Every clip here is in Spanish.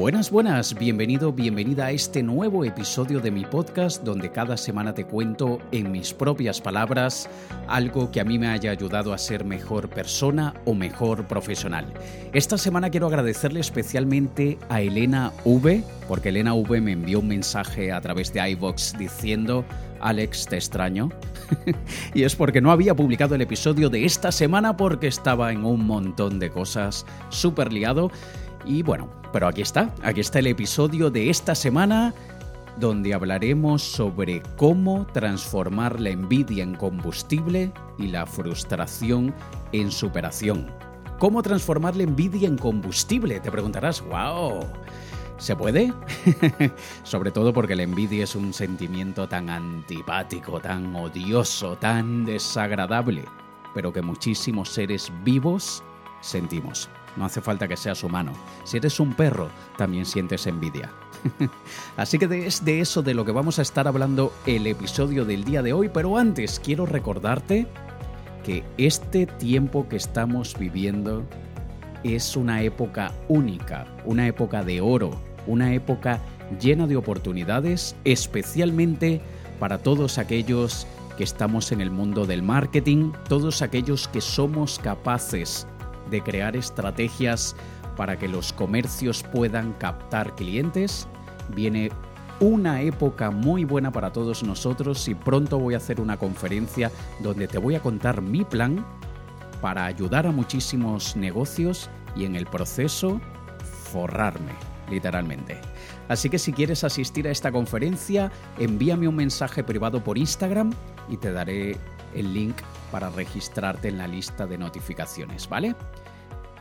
Buenas, buenas, bienvenido, bienvenida a este nuevo episodio de mi podcast donde cada semana te cuento en mis propias palabras algo que a mí me haya ayudado a ser mejor persona o mejor profesional. Esta semana quiero agradecerle especialmente a Elena V, porque Elena V me envió un mensaje a través de iVox diciendo Alex, te extraño. y es porque no había publicado el episodio de esta semana porque estaba en un montón de cosas súper liado. Y bueno, pero aquí está, aquí está el episodio de esta semana donde hablaremos sobre cómo transformar la envidia en combustible y la frustración en superación. ¿Cómo transformar la envidia en combustible? Te preguntarás, wow. ¿Se puede? Sobre todo porque la envidia es un sentimiento tan antipático, tan odioso, tan desagradable, pero que muchísimos seres vivos sentimos. No hace falta que seas humano. Si eres un perro, también sientes envidia. Así que es de eso de lo que vamos a estar hablando el episodio del día de hoy, pero antes quiero recordarte que este tiempo que estamos viviendo es una época única, una época de oro, una época llena de oportunidades, especialmente para todos aquellos que estamos en el mundo del marketing, todos aquellos que somos capaces de crear estrategias para que los comercios puedan captar clientes. Viene una época muy buena para todos nosotros y pronto voy a hacer una conferencia donde te voy a contar mi plan para ayudar a muchísimos negocios y en el proceso forrarme, literalmente. Así que si quieres asistir a esta conferencia, envíame un mensaje privado por Instagram y te daré el link para registrarte en la lista de notificaciones, ¿vale?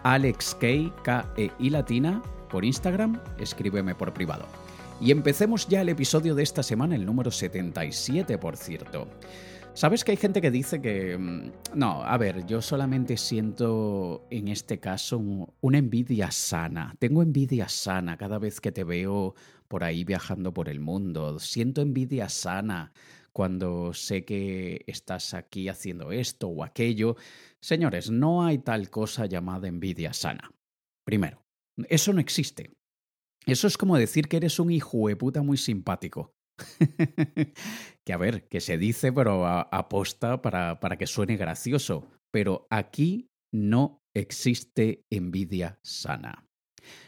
Alex K, E I latina, por Instagram, escríbeme por privado. Y empecemos ya el episodio de esta semana, el número 77, por cierto. Sabes que hay gente que dice que... Mm, no, a ver, yo solamente siento en este caso una envidia sana. Tengo envidia sana cada vez que te veo por ahí viajando por el mundo. Siento envidia sana cuando sé que estás aquí haciendo esto o aquello. Señores, no hay tal cosa llamada envidia sana. Primero, eso no existe. Eso es como decir que eres un hijo de puta muy simpático. que a ver, que se dice, pero aposta para, para que suene gracioso. Pero aquí no existe envidia sana.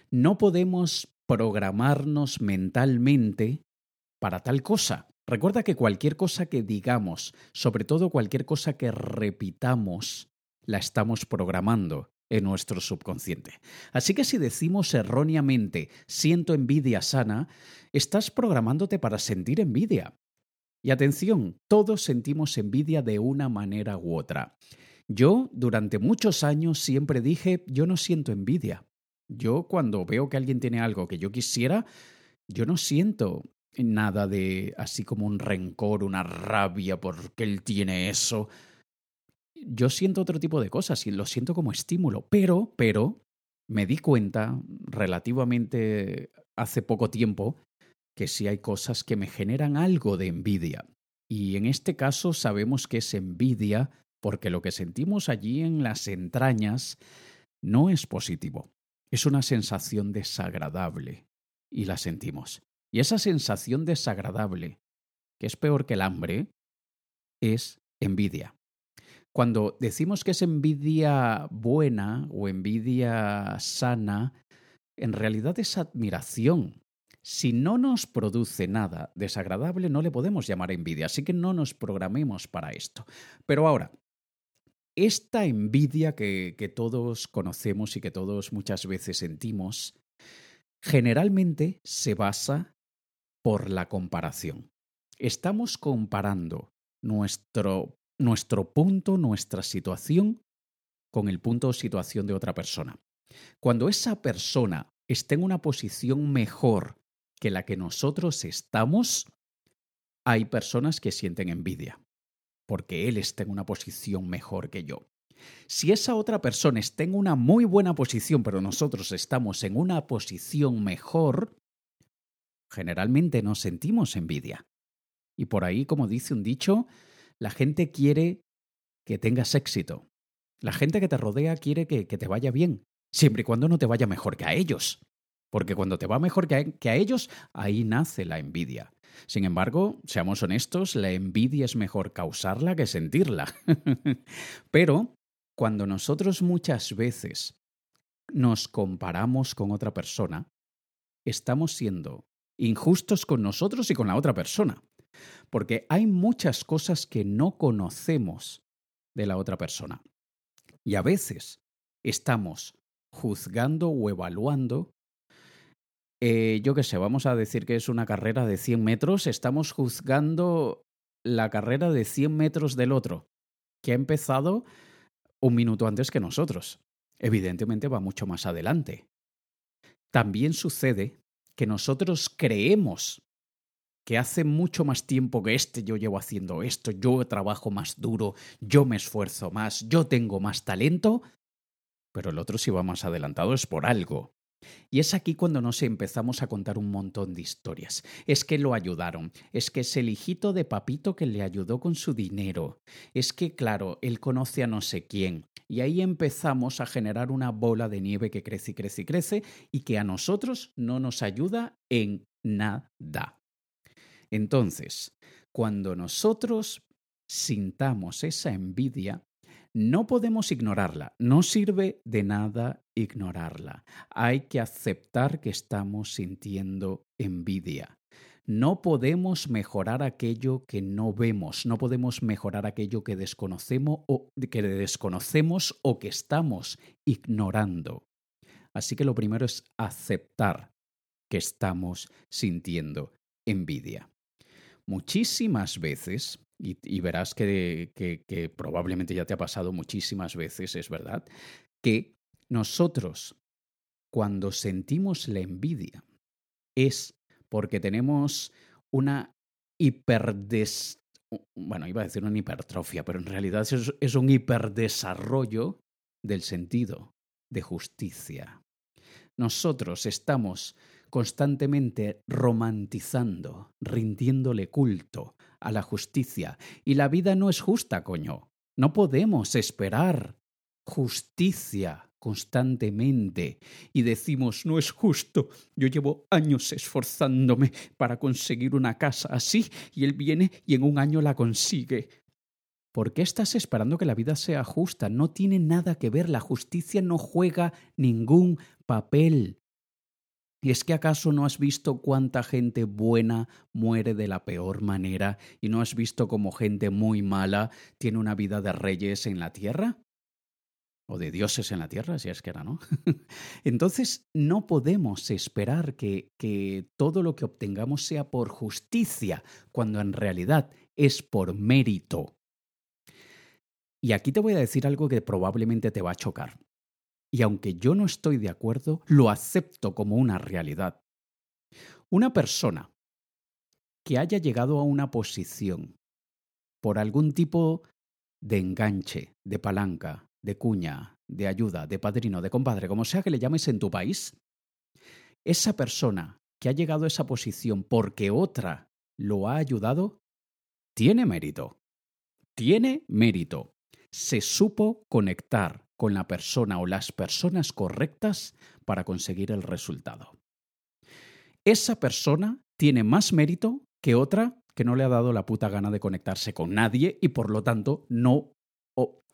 No podemos programarnos mentalmente para tal cosa. Recuerda que cualquier cosa que digamos, sobre todo cualquier cosa que repitamos, la estamos programando en nuestro subconsciente. Así que si decimos erróneamente siento envidia sana, estás programándote para sentir envidia. Y atención, todos sentimos envidia de una manera u otra. Yo durante muchos años siempre dije yo no siento envidia. Yo cuando veo que alguien tiene algo que yo quisiera, yo no siento nada de así como un rencor, una rabia porque él tiene eso. Yo siento otro tipo de cosas y lo siento como estímulo, pero, pero, me di cuenta relativamente hace poco tiempo que sí hay cosas que me generan algo de envidia. Y en este caso sabemos que es envidia porque lo que sentimos allí en las entrañas no es positivo. Es una sensación desagradable y la sentimos. Y esa sensación desagradable, que es peor que el hambre, es envidia. Cuando decimos que es envidia buena o envidia sana, en realidad es admiración. Si no nos produce nada desagradable, no le podemos llamar envidia, así que no nos programemos para esto. Pero ahora, esta envidia que, que todos conocemos y que todos muchas veces sentimos, generalmente se basa por la comparación. Estamos comparando nuestro, nuestro punto, nuestra situación, con el punto o situación de otra persona. Cuando esa persona está en una posición mejor que la que nosotros estamos, hay personas que sienten envidia, porque él está en una posición mejor que yo. Si esa otra persona está en una muy buena posición, pero nosotros estamos en una posición mejor, generalmente no sentimos envidia. Y por ahí, como dice un dicho, la gente quiere que tengas éxito. La gente que te rodea quiere que, que te vaya bien, siempre y cuando no te vaya mejor que a ellos. porque cuando te va mejor que a, ellos, ahí nace la envidia. Sin embargo, seamos honestos, la envidia es mejor causarla que sentirla. Pero cuando nosotros muchas veces nos comparamos con otra persona, estamos siendo injustos con nosotros y con la otra persona. Porque hay muchas cosas que no conocemos de la otra persona. Y a veces estamos juzgando o evaluando eh, yo qué sé, vamos a decir que es una carrera de 100 metros, estamos juzgando la carrera de 100 metros del otro, que ha empezado un minuto antes que nosotros. Evidentemente va mucho más adelante. También sucede que nosotros creemos que hace mucho más tiempo que este yo llevo haciendo esto, yo trabajo más duro, yo me esfuerzo más, yo tengo más talento, pero el otro si va más adelantado es por algo. Y es aquí cuando nos empezamos a contar un montón de historias. Es que lo ayudaron, es que es el hijito de papito que le ayudó con su dinero, es que, claro, él conoce a no sé quién. Y ahí empezamos a generar una bola de nieve que crece y crece y crece y que a nosotros no nos ayuda en nada. Entonces, cuando nosotros sintamos esa envidia, no podemos ignorarla, no sirve de nada ignorarla. Hay que aceptar que estamos sintiendo envidia. No podemos mejorar aquello que no vemos, no podemos mejorar aquello que desconocemos o que desconocemos o que estamos ignorando. Así que lo primero es aceptar que estamos sintiendo envidia. Muchísimas veces y, verás que, que, probablemente ya te ha pasado muchísimas veces, es verdad, que nosotros, cuando sentimos la envidia, es porque tenemos una hiperdes... Bueno, iba a decir una hipertrofia, pero en realidad es, es un hiperdesarrollo del sentido de justicia. Nosotros estamos constantemente romantizando, rindiéndole culto a la justicia. Y la vida no es justa, coño. No podemos esperar justicia constantemente y decimos, no es justo, yo llevo años esforzándome para conseguir una casa así y él viene y en un año la consigue. ¿Por qué estás esperando que la vida sea justa? No tiene nada que ver, la justicia no juega ningún papel. ¿Y es que acaso no has visto cuánta gente buena muere de la peor manera y no has visto cómo gente muy mala tiene una vida de reyes en la tierra? O de dioses en la tierra, si es que era, ¿no? Entonces, no podemos esperar que, que todo lo que obtengamos sea por justicia, cuando en realidad es por mérito. Y aquí te voy a decir algo que probablemente te va a chocar y aunque yo no estoy de acuerdo, lo acepto como una realidad. Una persona que haya llegado a una posición por algún tipo de enganche, de palanca, de cuña, de ayuda, de padrino, de compadre, como sea que le llames en tu país, esa persona que ha llegado a esa posición porque otra lo ha ayudado, tiene mérito. Tiene mérito. Se supo conectar, con la persona o las personas correctas para conseguir el resultado. Esa persona tiene más mérito que otra que no le ha dado la puta gana de conectarse con nadie y por lo tanto no,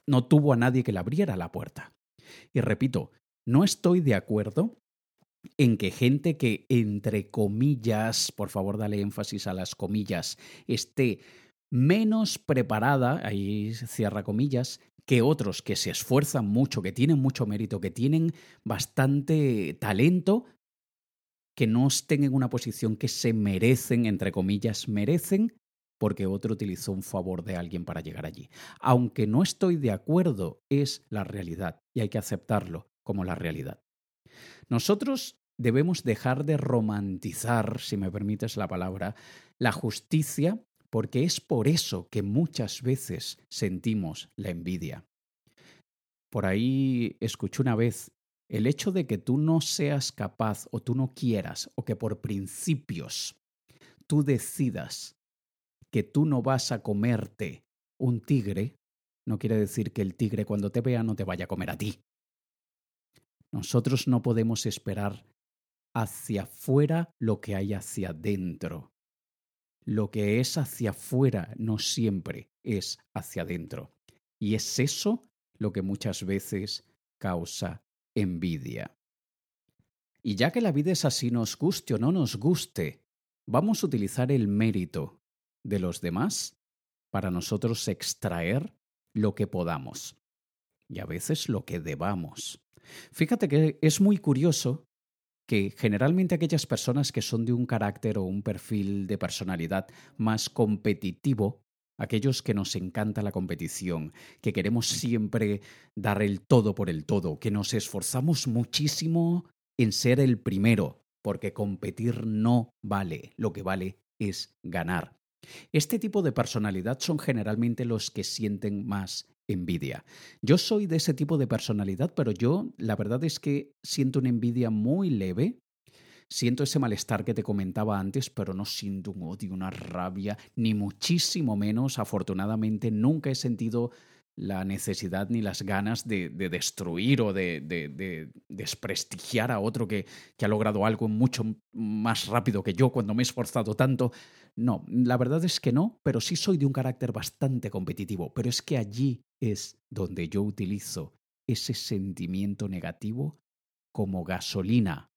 no tuvo a nadie que le abriera la puerta. Y repito, no estoy de acuerdo en que gente que, entre comillas, por favor dale énfasis a las comillas, esté menos preparada, ahí cierra comillas, que otros que se esfuerzan mucho, que tienen mucho mérito, que tienen bastante talento, que no estén en una posición que se merecen, entre comillas, merecen, porque otro utilizó un favor de alguien para llegar allí. Aunque no estoy de acuerdo, es la realidad y hay que aceptarlo como la realidad. Nosotros debemos dejar de romantizar, si me permites la palabra, la justicia porque es por eso que muchas veces sentimos la envidia. Por ahí escuché una vez, el hecho de que tú no seas capaz o tú no quieras o que por principios tú decidas que tú no vas a comerte un tigre, no quiere decir que el tigre cuando te vea no te vaya a comer a ti. Nosotros no podemos esperar hacia afuera lo que hay hacia adentro. Lo que es hacia afuera no siempre es hacia adentro. Y es eso lo que muchas veces causa envidia. Y ya que la vida es así, nos guste o no nos guste, vamos a utilizar el mérito de los demás para nosotros extraer lo que podamos y a veces lo que debamos. Fíjate que es muy curioso que generalmente aquellas personas que son de un carácter o un perfil de personalidad más competitivo, aquellos que nos encanta la competición, que queremos siempre dar el todo por el todo, que nos esforzamos muchísimo en ser el primero, porque competir no vale, lo que vale es ganar. Este tipo de personalidad son generalmente los que sienten más envidia. Yo soy de ese tipo de personalidad, pero yo la verdad es que siento una envidia muy leve. Siento ese malestar que te comentaba antes, pero no siento un odio, una rabia, ni muchísimo menos. Afortunadamente, nunca he sentido la necesidad ni las ganas de, destruir o de, desprestigiar a otro que, que, ha logrado algo mucho más rápido que yo cuando me he esforzado tanto. No, la verdad es que no, pero sí soy de un carácter bastante competitivo. Pero es que allí es donde yo utilizo ese sentimiento negativo como gasolina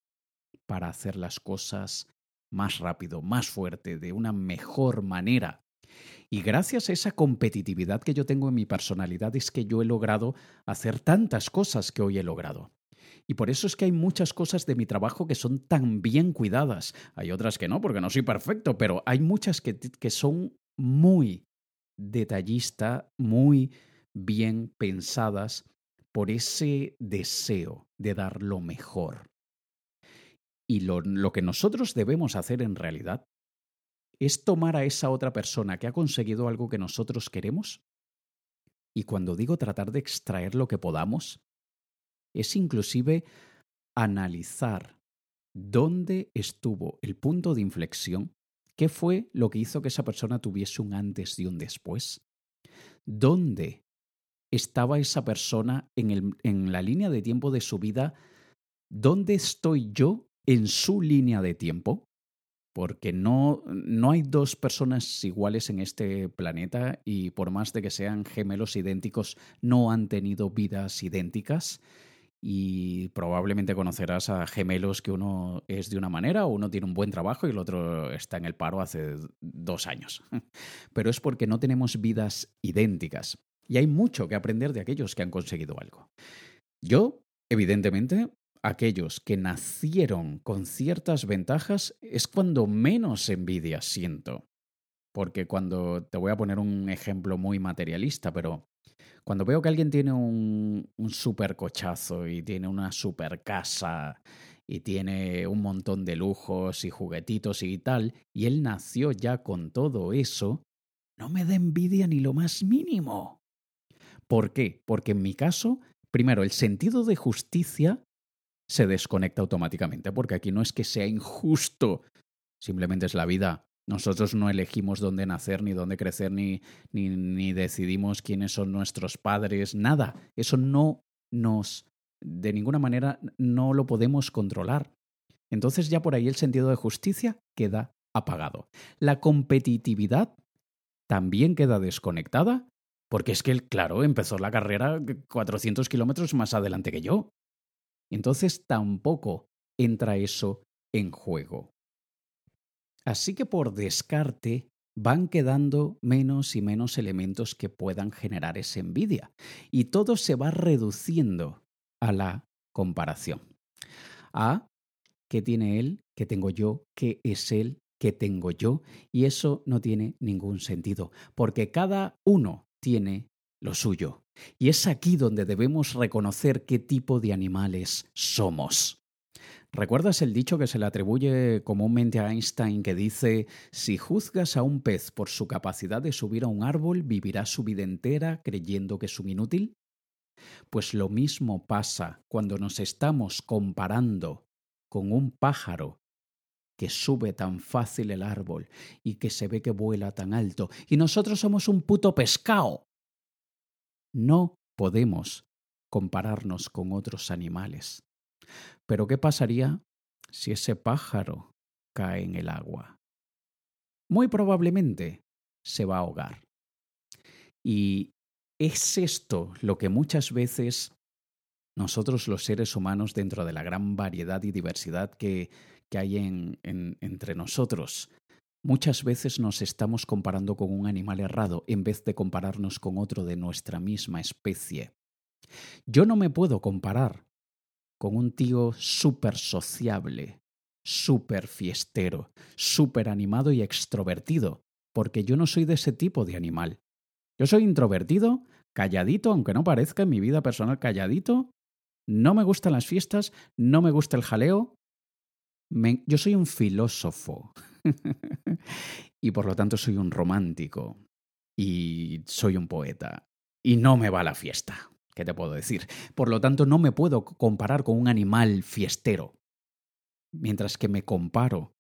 para hacer las cosas más rápido, más fuerte, de una mejor manera. Y gracias a esa competitividad que yo tengo en mi personalidad es que yo he logrado hacer tantas cosas que hoy he logrado. Y por eso es que hay muchas cosas de mi trabajo que son tan bien cuidadas. Hay otras que no, porque no soy perfecto, pero hay muchas que, que son muy detallista, muy bien pensadas por ese deseo de dar lo mejor. Y lo, lo que nosotros debemos hacer en realidad es tomar a esa otra persona que ha conseguido algo que nosotros queremos y cuando digo tratar de extraer lo que podamos, es inclusive analizar dónde estuvo el punto de inflexión, qué fue lo que hizo que esa persona tuviese un antes y un después, dónde estaba esa persona en, el, en la línea de tiempo de su vida, dónde estoy yo en su línea de tiempo, porque no, no hay dos personas iguales en este planeta y por más de que sean gemelos idénticos, no han tenido vidas idénticas y probablemente conocerás a gemelos que uno es de una manera uno tiene un buen trabajo y el otro está en el paro hace dos años. Pero es porque no tenemos vidas idénticas y hay mucho que aprender de aquellos que han conseguido algo. Yo, evidentemente, aquellos que nacieron con ciertas ventajas es cuando menos envidia siento. Porque cuando, te voy a poner un ejemplo muy materialista, pero cuando veo que alguien tiene un, un super cochazo y tiene una super casa y tiene un montón de lujos y juguetitos y tal, y él nació ya con todo eso, no me da envidia ni lo más mínimo. ¿Por qué? Porque en mi caso, primero, el sentido de justicia se desconecta automáticamente, porque aquí no es que sea injusto, simplemente es la vida. Nosotros no elegimos dónde nacer, ni dónde crecer, ni, ni, decidimos quiénes son nuestros padres, nada. Eso no nos, de ninguna manera, no lo podemos controlar. Entonces ya por ahí el sentido de justicia queda apagado. La competitividad también queda desconectada, porque es que claro, empezó la carrera 400 kilómetros más adelante que yo. Entonces tampoco entra eso en juego. Así que por descarte van quedando menos y menos elementos que puedan generar esa envidia y todo se va reduciendo a la comparación. A qué tiene él, qué tengo yo, qué es él, qué tengo yo y eso no tiene ningún sentido porque cada uno tiene lo suyo. Y es aquí donde debemos reconocer qué tipo de animales somos. ¿Recuerdas el dicho que se le atribuye comúnmente a Einstein que dice, si juzgas a un pez por su capacidad de subir a un árbol, vivirá su vida entera creyendo que es un inútil? Pues lo mismo pasa cuando nos estamos comparando con un pájaro que sube tan fácil el árbol y que se ve que vuela tan alto, y nosotros somos un puto pescado no podemos compararnos con otros animales. Pero ¿qué pasaría si ese pájaro cae en el agua? Muy probablemente se va a ahogar. Y es esto lo que muchas veces nosotros los seres humanos, dentro de la gran variedad y diversidad que, hay en, entre nosotros, muchas veces nos estamos comparando con un animal errado en vez de compararnos con otro de nuestra misma especie. Yo no me puedo comparar con un tío súper sociable, súper fiestero, súper animado y extrovertido, porque yo no soy de ese tipo de animal. Yo soy introvertido, calladito, aunque no parezca en mi vida personal calladito. No me gustan las fiestas, no me gusta el jaleo. yo soy un filósofo. y por lo tanto soy un romántico. Y soy un poeta. Y no me va la fiesta. ¿Qué te puedo decir? Por lo tanto, no me puedo comparar con un animal fiestero. Mientras que me comparo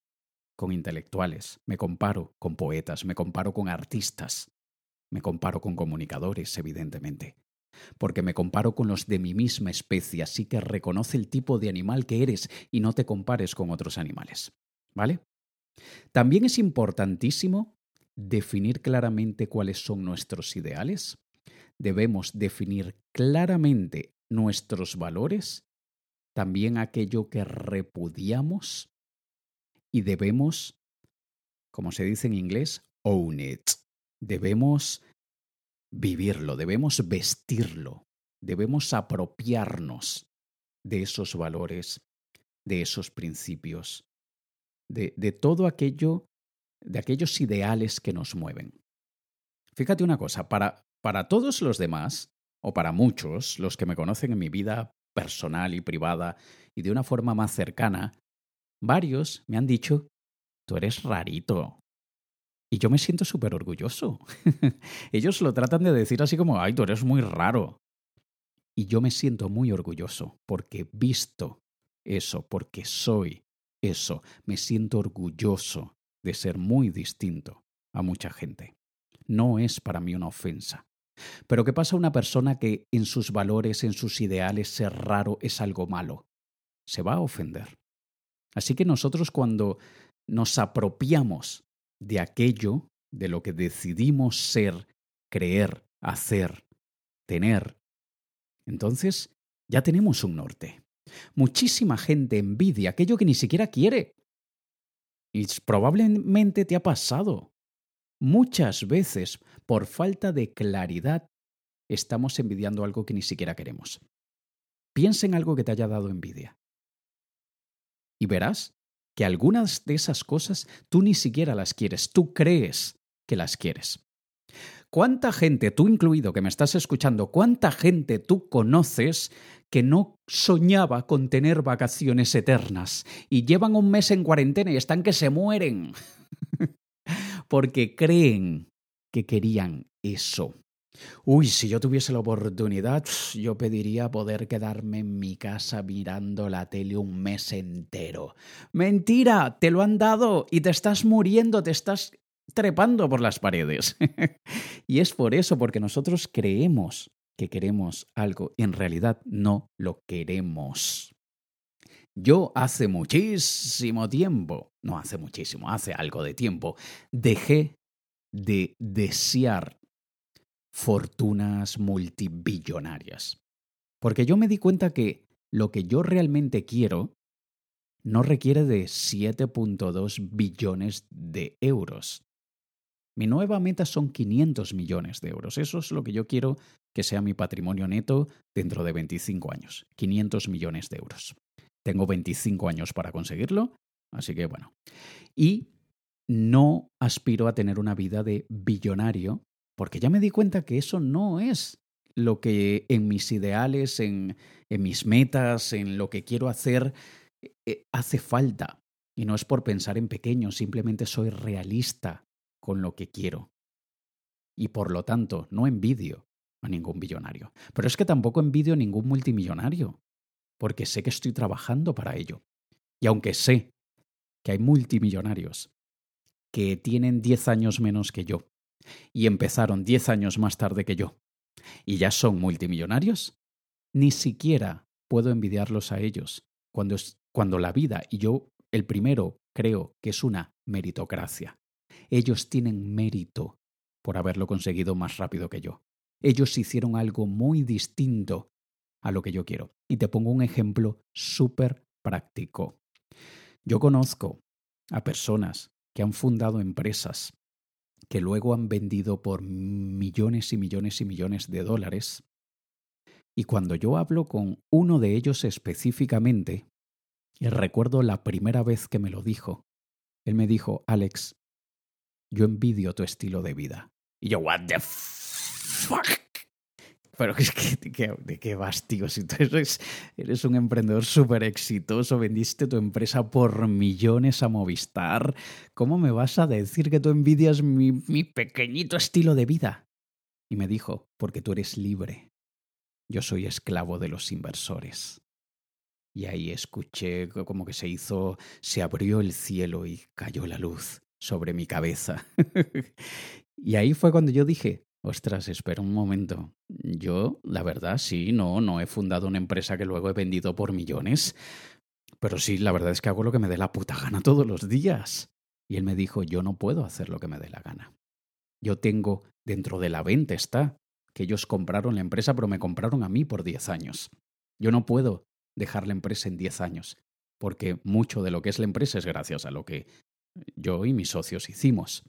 con intelectuales, me comparo con poetas, me comparo con artistas, me comparo con comunicadores, evidentemente, porque me comparo con los de mi misma especie, así que reconoce el tipo de animal que eres y no te compares con otros animales. ¿Vale? También es importantísimo definir claramente cuáles son nuestros ideales. Debemos definir claramente nuestros valores, también aquello que repudiamos y debemos, como se dice en inglés, own it. Debemos vivirlo, debemos vestirlo, debemos apropiarnos de esos valores, de esos principios, de, todo aquello, de aquellos ideales que nos mueven. Fíjate una cosa, para, para todos los demás, o para muchos, los que me conocen en mi vida personal y privada y de una forma más cercana, varios me han dicho, tú eres rarito, y yo me siento súper orgulloso. Ellos lo tratan de decir así como, ay, tú eres muy raro. Y yo me siento muy orgulloso porque he visto eso, porque soy eso. Me siento orgulloso de ser muy distinto a mucha gente. No es para mí una ofensa. Pero ¿qué pasa a una persona que en sus valores, en sus ideales, ser raro es algo malo? Se va a ofender. Así que nosotros cuando nos apropiamos de aquello de lo que decidimos ser, creer, hacer, tener, entonces ya tenemos un norte. Muchísima gente envidia aquello que ni siquiera quiere. Y probablemente te ha pasado. Muchas veces, por falta de claridad, estamos envidiando algo que ni siquiera queremos. Piensa en algo que te haya dado envidia. Y verás que algunas de esas cosas tú ni siquiera las quieres, tú crees que las quieres. ¿Cuánta gente, tú incluido que me estás escuchando, cuánta gente tú conoces que no soñaba con tener vacaciones eternas y llevan un mes en cuarentena y están que se mueren? Porque creen que querían eso. Uy, si yo tuviese la oportunidad, yo pediría poder quedarme en mi casa mirando la tele un mes entero. Mentira, te lo han dado y te estás muriendo, te estás trepando por las paredes. y es por eso, porque nosotros creemos que queremos algo y en realidad no lo queremos. Yo hace muchísimo tiempo, no hace muchísimo, hace algo de tiempo, dejé de desear fortunas multibillonarias. Porque yo me di cuenta que lo que yo realmente quiero no requiere de 7.2 billones de euros. Mi nueva meta son 500 millones de euros. Eso es lo que yo quiero que sea mi patrimonio neto dentro de 25 años. 500 millones de euros. Tengo 25 años para conseguirlo, así que bueno. Y no aspiro a tener una vida de billonario porque ya me di cuenta que eso no es lo que en mis ideales, en, mis metas, en lo que quiero hacer, eh, hace falta. Y no es por pensar en pequeño, simplemente soy realista con lo que quiero. Y por lo tanto, no envidio a ningún billonario. Pero es que tampoco envidio a ningún multimillonario, porque sé que estoy trabajando para ello. Y aunque sé que hay multimillonarios que tienen 10 años menos que yo, y empezaron diez años más tarde que yo y ya son multimillonarios, ni siquiera puedo envidiarlos a ellos cuando cuando la vida, y yo el primero creo que es una meritocracia. Ellos tienen mérito por haberlo conseguido más rápido que yo. Ellos hicieron algo muy distinto a lo que yo quiero. Y te pongo un ejemplo súper práctico. Yo conozco a personas que han fundado empresas que luego han vendido por millones y millones y millones de dólares. Y cuando yo hablo con uno de ellos específicamente, y recuerdo la primera vez que me lo dijo, él me dijo, Alex, yo envidio tu estilo de vida. Y yo, what the fuck? Pero es que, ¿de qué, vas? Si tú eres, eres un emprendedor súper exitoso, vendiste tu empresa por millones a Movistar, ¿cómo me vas a decir que tú envidias mi, mi pequeñito estilo de vida? Y me dijo, porque tú eres libre. Yo soy esclavo de los inversores. Y ahí escuché como que se hizo, se abrió el cielo y cayó la luz sobre mi cabeza. y ahí fue cuando yo dije, ostras, espera un momento. Yo, la verdad, sí, no, no he fundado una empresa que luego he vendido por millones. Pero sí, la verdad es que hago lo que me dé la puta gana todos los días. Y él me dijo, yo no puedo hacer lo que me dé la gana. Yo tengo, dentro de la venta está, que ellos compraron la empresa, pero me compraron a mí por 10 años. Yo no puedo dejar la empresa en 10 años, porque mucho de lo que es la empresa es gracias a lo que yo y mis socios hicimos.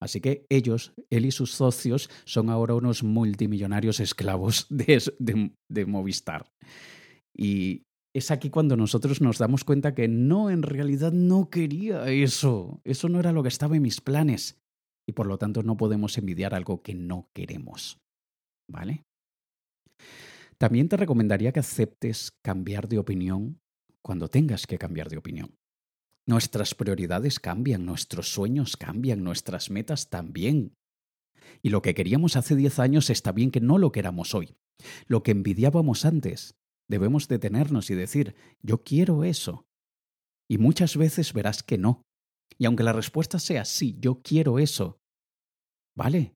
Así que ellos, él y sus socios, son ahora unos multimillonarios esclavos de, Movistar. Y es aquí cuando nosotros nos damos cuenta que no, en realidad no quería eso. Eso no era lo que estaba en mis planes. Y por lo tanto no podemos envidiar algo que no queremos. ¿Vale? También te recomendaría que aceptes cambiar de opinión cuando tengas que cambiar de opinión. Nuestras prioridades cambian, nuestros sueños cambian, nuestras metas también. Y lo que queríamos hace 10 años está bien que no lo queramos hoy. Lo que envidiábamos antes, debemos detenernos y decir, yo quiero eso. Y muchas veces verás que no. Y aunque la respuesta sea sí, yo quiero eso, ¿vale?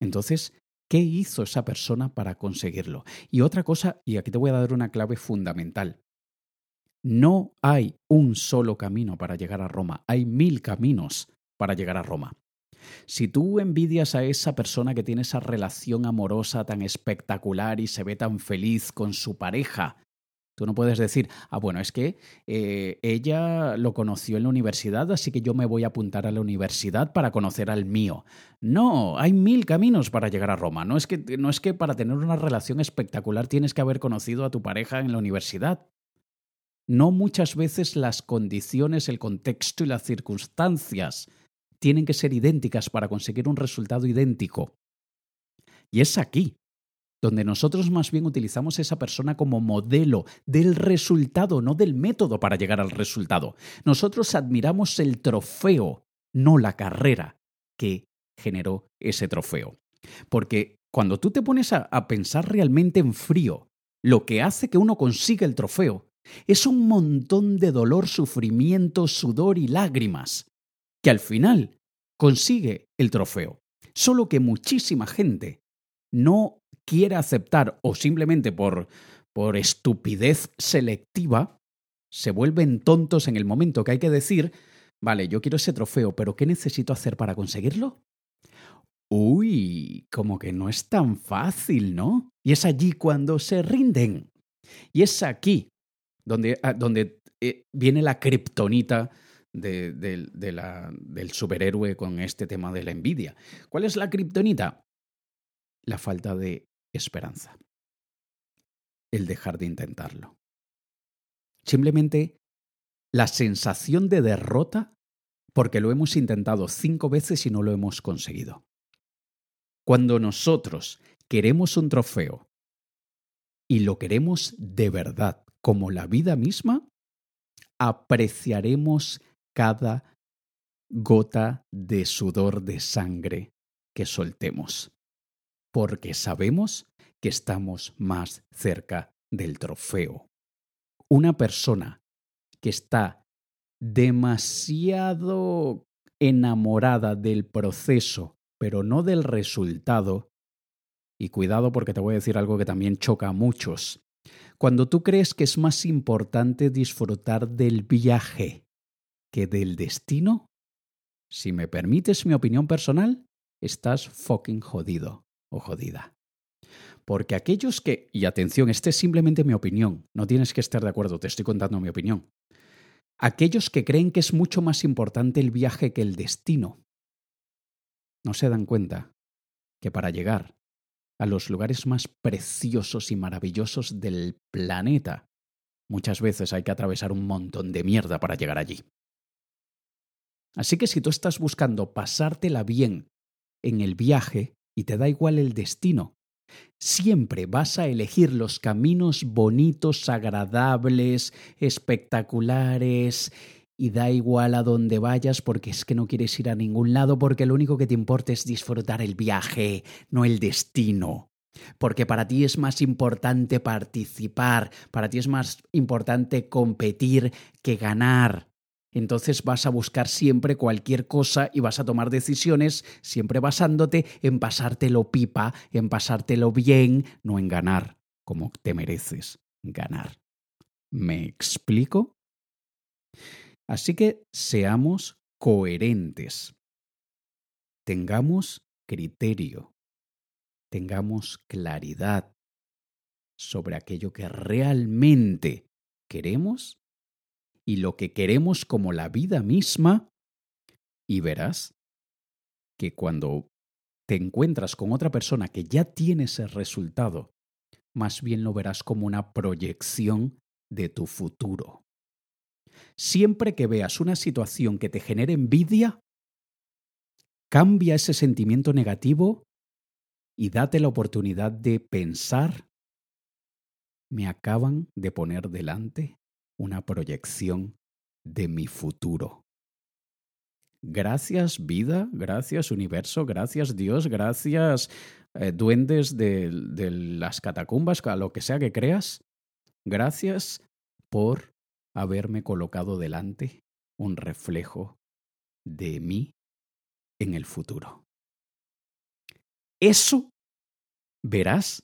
Entonces ¿Qué hizo esa persona para conseguirlo? Y otra cosa, y aquí te voy a dar una clave fundamental. No hay un solo camino para llegar a Roma, hay mil caminos para llegar a Roma. Si tú envidias a esa persona que tiene esa relación amorosa tan espectacular y se ve tan feliz con su pareja, Tú no puedes decir, ah, bueno, es que eh, ella lo conoció en la universidad, así que yo me voy a apuntar a la universidad para conocer al mío. No, hay mil caminos para llegar a Roma. No es que, no es que para tener una relación espectacular tienes que haber conocido a tu pareja en la universidad. No muchas veces las condiciones, el contexto y las circunstancias tienen que ser idénticas para conseguir un resultado idéntico. Y es aquí donde nosotros más bien utilizamos a esa persona como modelo del resultado, no del método para llegar al resultado. Nosotros admiramos el trofeo, no la carrera que generó ese trofeo. Porque cuando tú te pones a, pensar realmente en frío, lo que hace que uno consiga el trofeo es un montón de dolor, sufrimiento, sudor y lágrimas, que al final consigue el trofeo. Solo que muchísima gente no quiere aceptar o simplemente por, por estupidez selectiva, se vuelven tontos en el momento que hay que decir, vale, yo quiero ese trofeo, pero ¿qué necesito hacer para conseguirlo? Uy, como que no es tan fácil, ¿no? Y es allí cuando se rinden. Y es aquí donde, ah, donde eh, viene la kriptonita de, del superhéroe con este tema de la envidia. ¿Cuál es la kriptonita? La falta de esperanza. El dejar de intentarlo. Simplemente la sensación de derrota porque lo hemos intentado cinco veces y no lo hemos conseguido. Cuando nosotros queremos un trofeo y lo queremos de verdad, como la vida misma, apreciaremos cada gota de sudor de sangre que soltemos porque sabemos que estamos más cerca del trofeo. Una persona que está demasiado enamorada del proceso, pero no del resultado, y cuidado porque te voy a decir algo que también choca a muchos, Cuando tú crees que es más importante disfrutar del viaje que del destino, si me permites mi opinión personal, estás fucking jodido o jodida. Porque aquellos que, y atención, esta es simplemente mi opinión, no tienes que estar de acuerdo, te estoy contando mi opinión. Aquellos que creen que es mucho más importante el viaje que el destino, no se dan cuenta que para llegar a los lugares más preciosos y maravillosos del planeta, muchas veces hay que atravesar un montón de mierda para llegar allí. Así que si tú estás buscando pasártela bien en el viaje y te da igual el destino, siempre vas a elegir los caminos bonitos, agradables, espectaculares y da igual a dónde vayas porque es que no quieres ir a ningún lado porque lo único que te importa es disfrutar el viaje, no el destino. Porque para ti es más importante participar, para ti es más importante competir que ganar. Entonces vas a buscar siempre cualquier cosa y vas a tomar decisiones siempre basándote en pasártelo pipa, en pasártelo bien, no en ganar, como te mereces ganar. ¿Me explico? Así que seamos coherentes. Tengamos criterio. Tengamos claridad sobre aquello que realmente queremos y lo que queremos como la vida misma. Y verás que cuando te encuentras con otra persona que ya tiene ese resultado, más bien lo verás como una proyección de tu futuro. Siempre que veas una situación que te genere envidia, cambia ese sentimiento negativo y date la oportunidad de pensar, me acaban de poner delante una proyección de mi futuro. Gracias vida, gracias universo, gracias Dios, gracias eh, duendes de, de las catacumbas, a lo que sea que creas. Gracias por haberme colocado delante un reflejo de mí en el futuro. Eso verás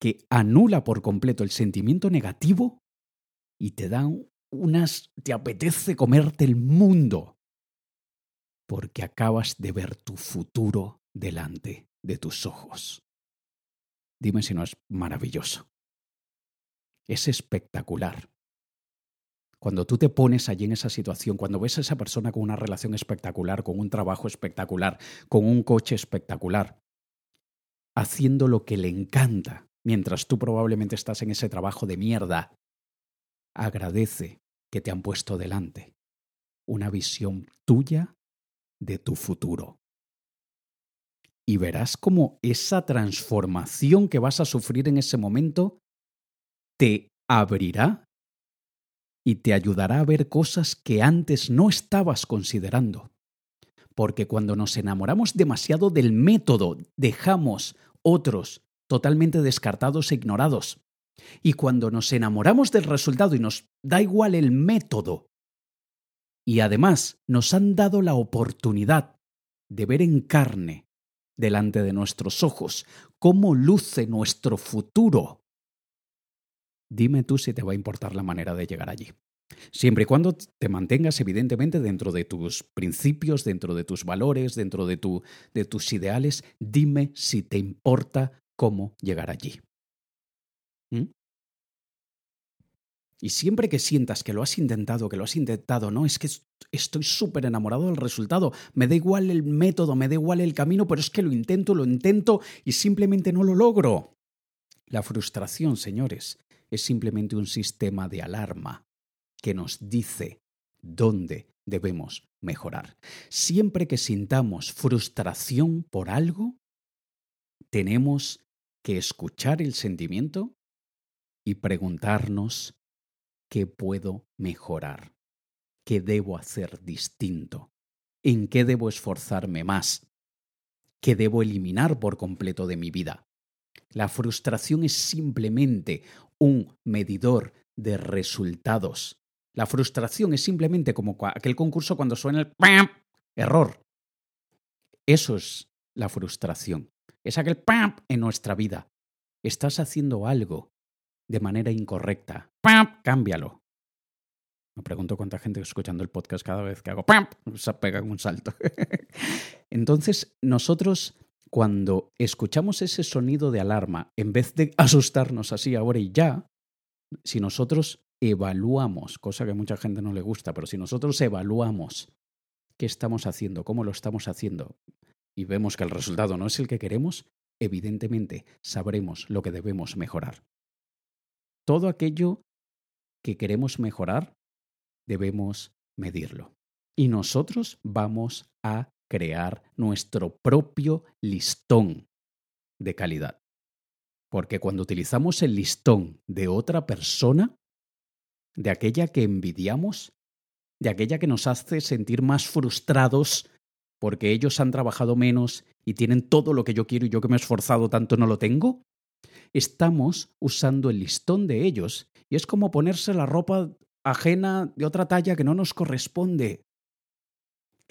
que anula por completo el sentimiento negativo y te da unas, te apetece comerte el mundo porque acabas de ver tu futuro delante de tus ojos. Dime si no es maravilloso. Es espectacular. Cuando tú te pones allí en esa situación, cuando ves a esa persona con una relación espectacular, con un trabajo espectacular, con un coche espectacular, haciendo lo que le encanta, mientras tú probablemente estás en ese trabajo de mierda, agradece que te han puesto delante una visión tuya de tu futuro. Y verás cómo esa transformación que vas a sufrir en ese momento te abrirá y te ayudará a ver cosas que antes no estabas considerando. Porque cuando nos enamoramos demasiado del método, dejamos otros totalmente descartados e ignorados. Y cuando nos enamoramos del resultado y nos da igual el método, y además nos han dado la oportunidad de ver en carne, delante de nuestros ojos, cómo luce nuestro futuro, dime tú si te va a importar la manera de llegar allí. Siempre y cuando te mantengas evidentemente dentro de tus principios, dentro de tus valores, dentro de, tu, de tus ideales, dime si te importa cómo llegar allí. ¿Mm? Y siempre que sientas que lo has intentado, que lo has intentado, no, es que estoy súper enamorado del resultado, me da igual el método, me da igual el camino, pero es que lo intento, lo intento y simplemente no lo logro. La frustración, señores, es simplemente un sistema de alarma que nos dice dónde debemos mejorar. Siempre que sintamos frustración por algo, tenemos que escuchar el sentimiento y preguntarnos qué puedo mejorar, qué debo hacer distinto, en qué debo esforzarme más, qué debo eliminar por completo de mi vida. La frustración es simplemente un medidor de resultados. La frustración es simplemente como aquel concurso cuando suena el error. Eso es la frustración. Es aquel ¡pam! en nuestra vida. Estás haciendo algo de manera incorrecta. Cámbialo. Me pregunto cuánta gente escuchando el podcast cada vez que hago ¡pam! se pega un salto. Entonces, nosotros cuando escuchamos ese sonido de alarma, en vez de asustarnos así ahora y ya, si nosotros evaluamos, cosa que a mucha gente no le gusta, pero si nosotros evaluamos qué estamos haciendo, cómo lo estamos haciendo, y vemos que el resultado no es el que queremos, evidentemente sabremos lo que debemos mejorar. Todo aquello que queremos mejorar, debemos medirlo. Y nosotros vamos a crear nuestro propio listón de calidad. Porque cuando utilizamos el listón de otra persona, de aquella que envidiamos, de aquella que nos hace sentir más frustrados porque ellos han trabajado menos y tienen todo lo que yo quiero y yo que me he esforzado tanto no lo tengo, estamos usando el listón de ellos y es como ponerse la ropa ajena de otra talla que no nos corresponde.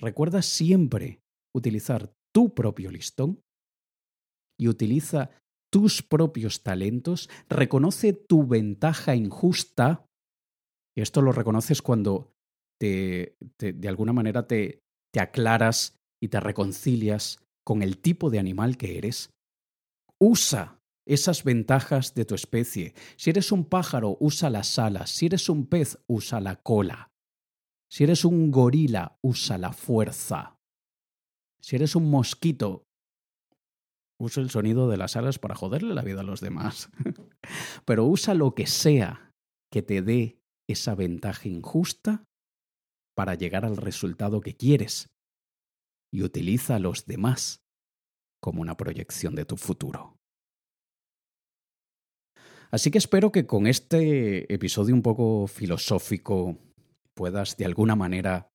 Recuerda siempre utilizar tu propio listón y utiliza tus propios talentos, reconoce tu ventaja injusta, y esto lo reconoces cuando te, de alguna manera te, te aclaras y te reconcilias con el tipo de animal que eres. Usa esas ventajas de tu especie. Si eres un pájaro, usa las alas. Si eres un pez, usa la cola. Si eres un gorila, usa la fuerza. Si eres un mosquito, usa el sonido de las alas para joderle la vida a los demás. Pero usa lo que sea que te dé esa ventaja injusta para llegar al resultado que quieres. Y utiliza a los demás como una proyección de tu futuro. Así que espero que con este episodio un poco filosófico puedas de alguna manera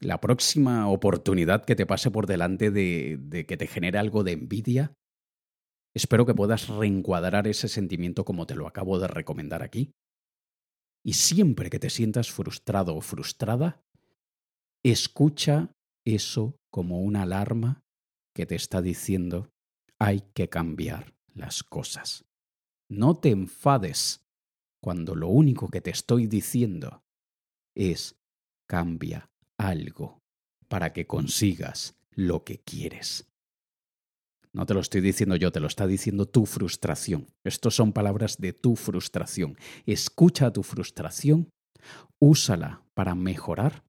la próxima oportunidad que te pase por delante de, de, que te genere algo de envidia, espero que puedas reencuadrar ese sentimiento como te lo acabo de recomendar aquí. Y siempre que te sientas frustrado o frustrada, escucha eso como una alarma que te está diciendo hay que cambiar las cosas. No te enfades cuando lo único que te estoy diciendo es cambia algo para que consigas lo que quieres. No te lo estoy diciendo yo, te lo está diciendo tu frustración. Estas son palabras de tu frustración. Escucha tu frustración, úsala para mejorar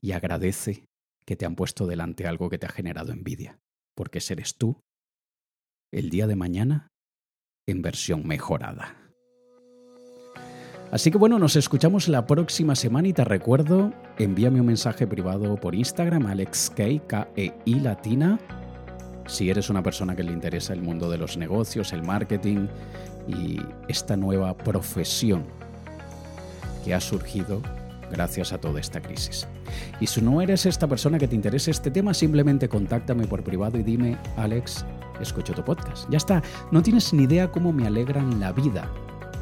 y agradece que te han puesto delante algo que te ha generado envidia, porque eres tú el día de mañana en versión mejorada. Así que bueno, nos escuchamos la próxima semana y te recuerdo, envíame un mensaje privado por Instagram, AlexKey, K-E-I latina, si eres una persona que le interesa el mundo de los negocios, el marketing y esta nueva profesión que ha surgido gracias a toda esta crisis. Y si no eres esta persona que te interesa este tema, simplemente contáctame por privado y dime, Alex, escucho tu podcast. Ya está, no tienes ni idea cómo me alegran la vida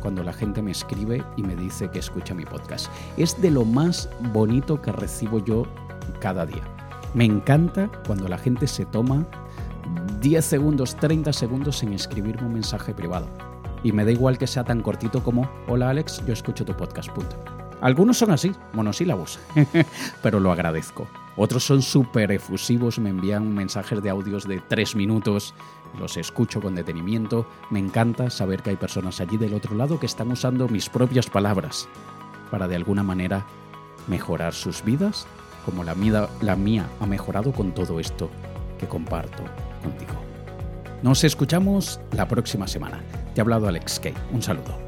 cuando la gente me escribe y me dice que escucha mi podcast. Es de lo más bonito que recibo yo cada día. Me encanta cuando la gente se toma 10 segundos, 30 segundos en escribirme un mensaje privado. Y me da igual que sea tan cortito como, hola Alex, yo escucho tu podcast, punto. Algunos son así, monosílabos, pero lo agradezco. Otros son súper efusivos, me envían mensajes de audios de tres minutos, los escucho con detenimiento. Me encanta saber que hay personas allí del otro lado que están usando mis propias palabras para de alguna manera mejorar sus vidas, como la mía, la mía ha mejorado con todo esto que comparto contigo. Nos escuchamos la próxima semana. Te ha hablado Alex Kay. Un saludo.